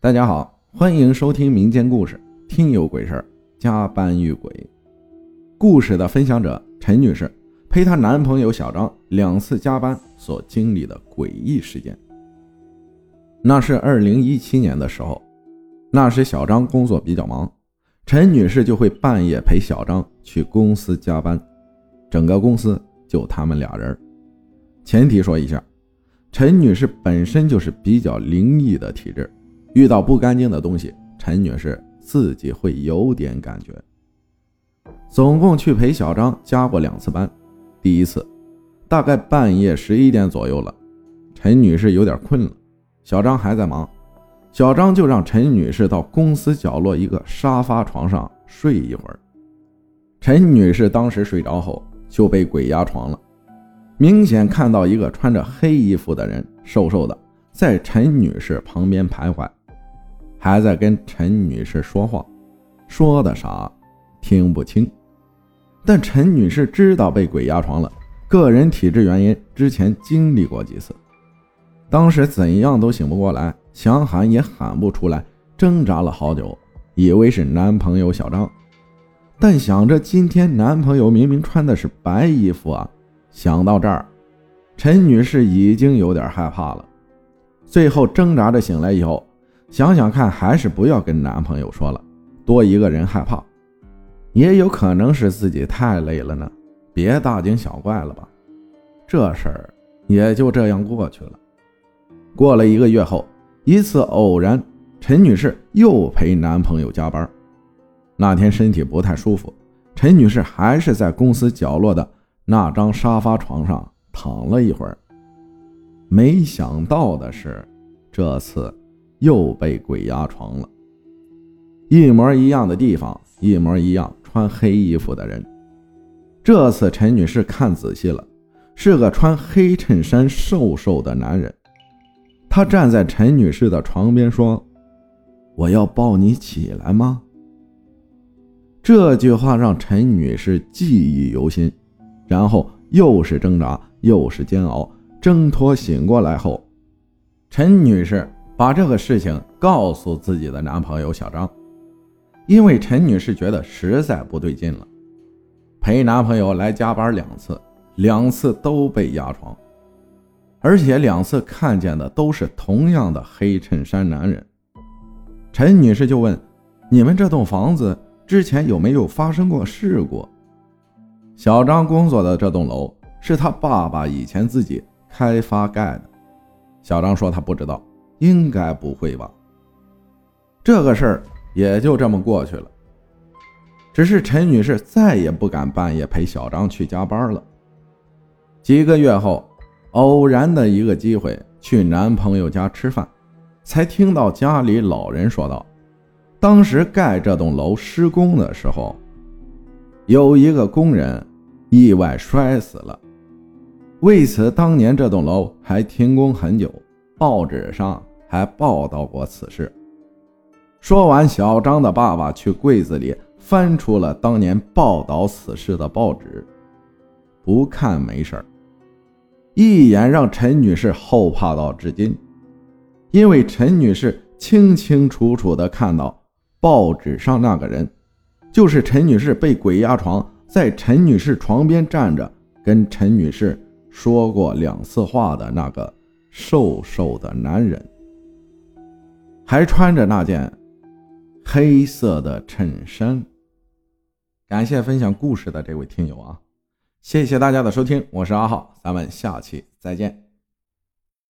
大家好，欢迎收听民间故事《听有鬼事儿》，加班遇鬼。故事的分享者陈女士陪她男朋友小张两次加班所经历的诡异事件。那是二零一七年的时候，那时小张工作比较忙，陈女士就会半夜陪小张去公司加班，整个公司就他们俩人。前提说一下，陈女士本身就是比较灵异的体质。遇到不干净的东西，陈女士自己会有点感觉。总共去陪小张加过两次班，第一次大概半夜十一点左右了，陈女士有点困了，小张还在忙，小张就让陈女士到公司角落一个沙发床上睡一会儿。陈女士当时睡着后就被鬼压床了，明显看到一个穿着黑衣服的人，瘦瘦的，在陈女士旁边徘徊。还在跟陈女士说话，说的啥听不清，但陈女士知道被鬼压床了，个人体质原因，之前经历过几次，当时怎样都醒不过来，想喊也喊不出来，挣扎了好久，以为是男朋友小张，但想着今天男朋友明明穿的是白衣服啊，想到这儿，陈女士已经有点害怕了，最后挣扎着醒来以后。想想看，还是不要跟男朋友说了，多一个人害怕，也有可能是自己太累了呢。别大惊小怪了吧。这事儿也就这样过去了。过了一个月后，一次偶然，陈女士又陪男朋友加班。那天身体不太舒服，陈女士还是在公司角落的那张沙发床上躺了一会儿。没想到的是，这次。又被鬼压床了，一模一样的地方，一模一样穿黑衣服的人。这次陈女士看仔细了，是个穿黑衬衫、瘦瘦的男人。他站在陈女士的床边说：“我要抱你起来吗？”这句话让陈女士记忆犹新，然后又是挣扎，又是煎熬，挣脱醒过来后，陈女士。把这个事情告诉自己的男朋友小张，因为陈女士觉得实在不对劲了，陪男朋友来加班两次，两次都被压床，而且两次看见的都是同样的黑衬衫男人。陈女士就问：“你们这栋房子之前有没有发生过事故？”小张工作的这栋楼是他爸爸以前自己开发盖的，小张说他不知道。应该不会吧？这个事儿也就这么过去了。只是陈女士再也不敢半夜陪小张去加班了。几个月后，偶然的一个机会去男朋友家吃饭，才听到家里老人说道：当时盖这栋楼施工的时候，有一个工人意外摔死了。为此，当年这栋楼还停工很久，报纸上。还报道过此事。说完，小张的爸爸去柜子里翻出了当年报道此事的报纸，不看没事一眼让陈女士后怕到至今，因为陈女士清清楚楚地看到报纸上那个人，就是陈女士被鬼压床，在陈女士床边站着，跟陈女士说过两次话的那个瘦瘦的男人。还穿着那件黑色的衬衫。感谢分享故事的这位听友啊，谢谢大家的收听，我是阿浩，咱们下期再见。